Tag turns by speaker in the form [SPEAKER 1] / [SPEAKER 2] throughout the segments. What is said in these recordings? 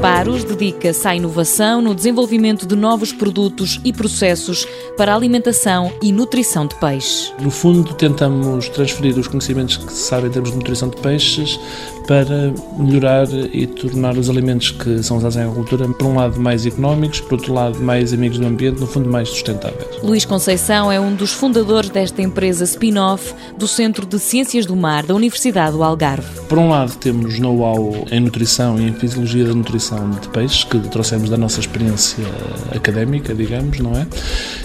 [SPEAKER 1] Separos dedica-se à inovação no desenvolvimento de novos produtos e processos para a alimentação e nutrição de peixe.
[SPEAKER 2] No fundo, tentamos transferir os conhecimentos que se sabem em termos de nutrição de peixes para melhorar e tornar os alimentos que são usados em agricultura, por um lado, mais económicos, por outro lado, mais amigos do ambiente, no fundo, mais sustentáveis.
[SPEAKER 1] Luís Conceição é um dos fundadores desta empresa spin-off do Centro de Ciências do Mar da Universidade do Algarve.
[SPEAKER 2] Por um lado, temos know-how em nutrição e em fisiologia da nutrição de peixes, que trouxemos da nossa experiência académica, digamos, não é?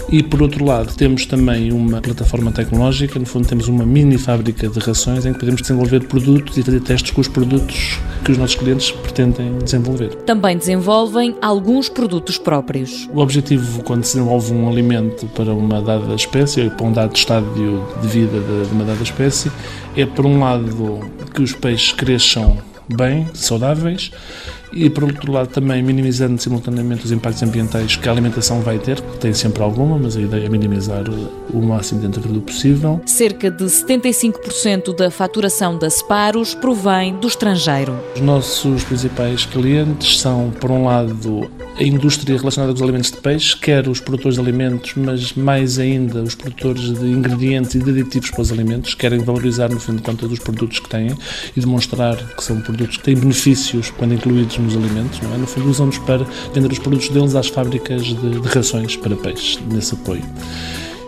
[SPEAKER 2] E por outro lado, temos também uma plataforma tecnológica, no fundo, temos uma mini fábrica de rações em que podemos desenvolver produtos e fazer testes com os produtos que os nossos clientes pretendem desenvolver.
[SPEAKER 1] Também desenvolvem alguns produtos próprios.
[SPEAKER 2] O objetivo, quando se desenvolve um alimento para uma dada espécie, ou para um dado estádio de vida de uma dada espécie, é, por um lado, que os peixes cresçam bem, saudáveis, e por outro lado também minimizando simultaneamente os impactos ambientais que a alimentação vai ter, que tem sempre alguma, mas a ideia é minimizar o máximo dentro do possível.
[SPEAKER 1] Cerca de 75% da faturação da Separos provém do estrangeiro.
[SPEAKER 2] Os nossos principais clientes são, por um lado, a indústria relacionada com os alimentos de peixe, quer os produtores de alimentos, mas mais ainda os produtores de ingredientes e de aditivos para os alimentos, querem valorizar, no fim de contas, os produtos que têm e demonstrar que são produtos que têm benefícios quando incluídos nos alimentos, não é? No fundo, usam-nos para vender os produtos deles às fábricas de, de rações para peixe, nesse apoio.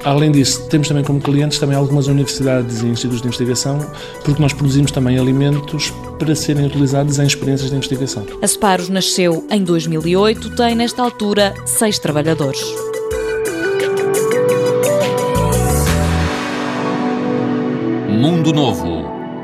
[SPEAKER 2] Além disso, temos também como clientes também algumas universidades e institutos de investigação, porque nós produzimos também alimentos para serem utilizados em experiências de investigação.
[SPEAKER 1] A Separos nasceu em 2008, tem nesta altura seis trabalhadores.
[SPEAKER 3] Mundo Novo,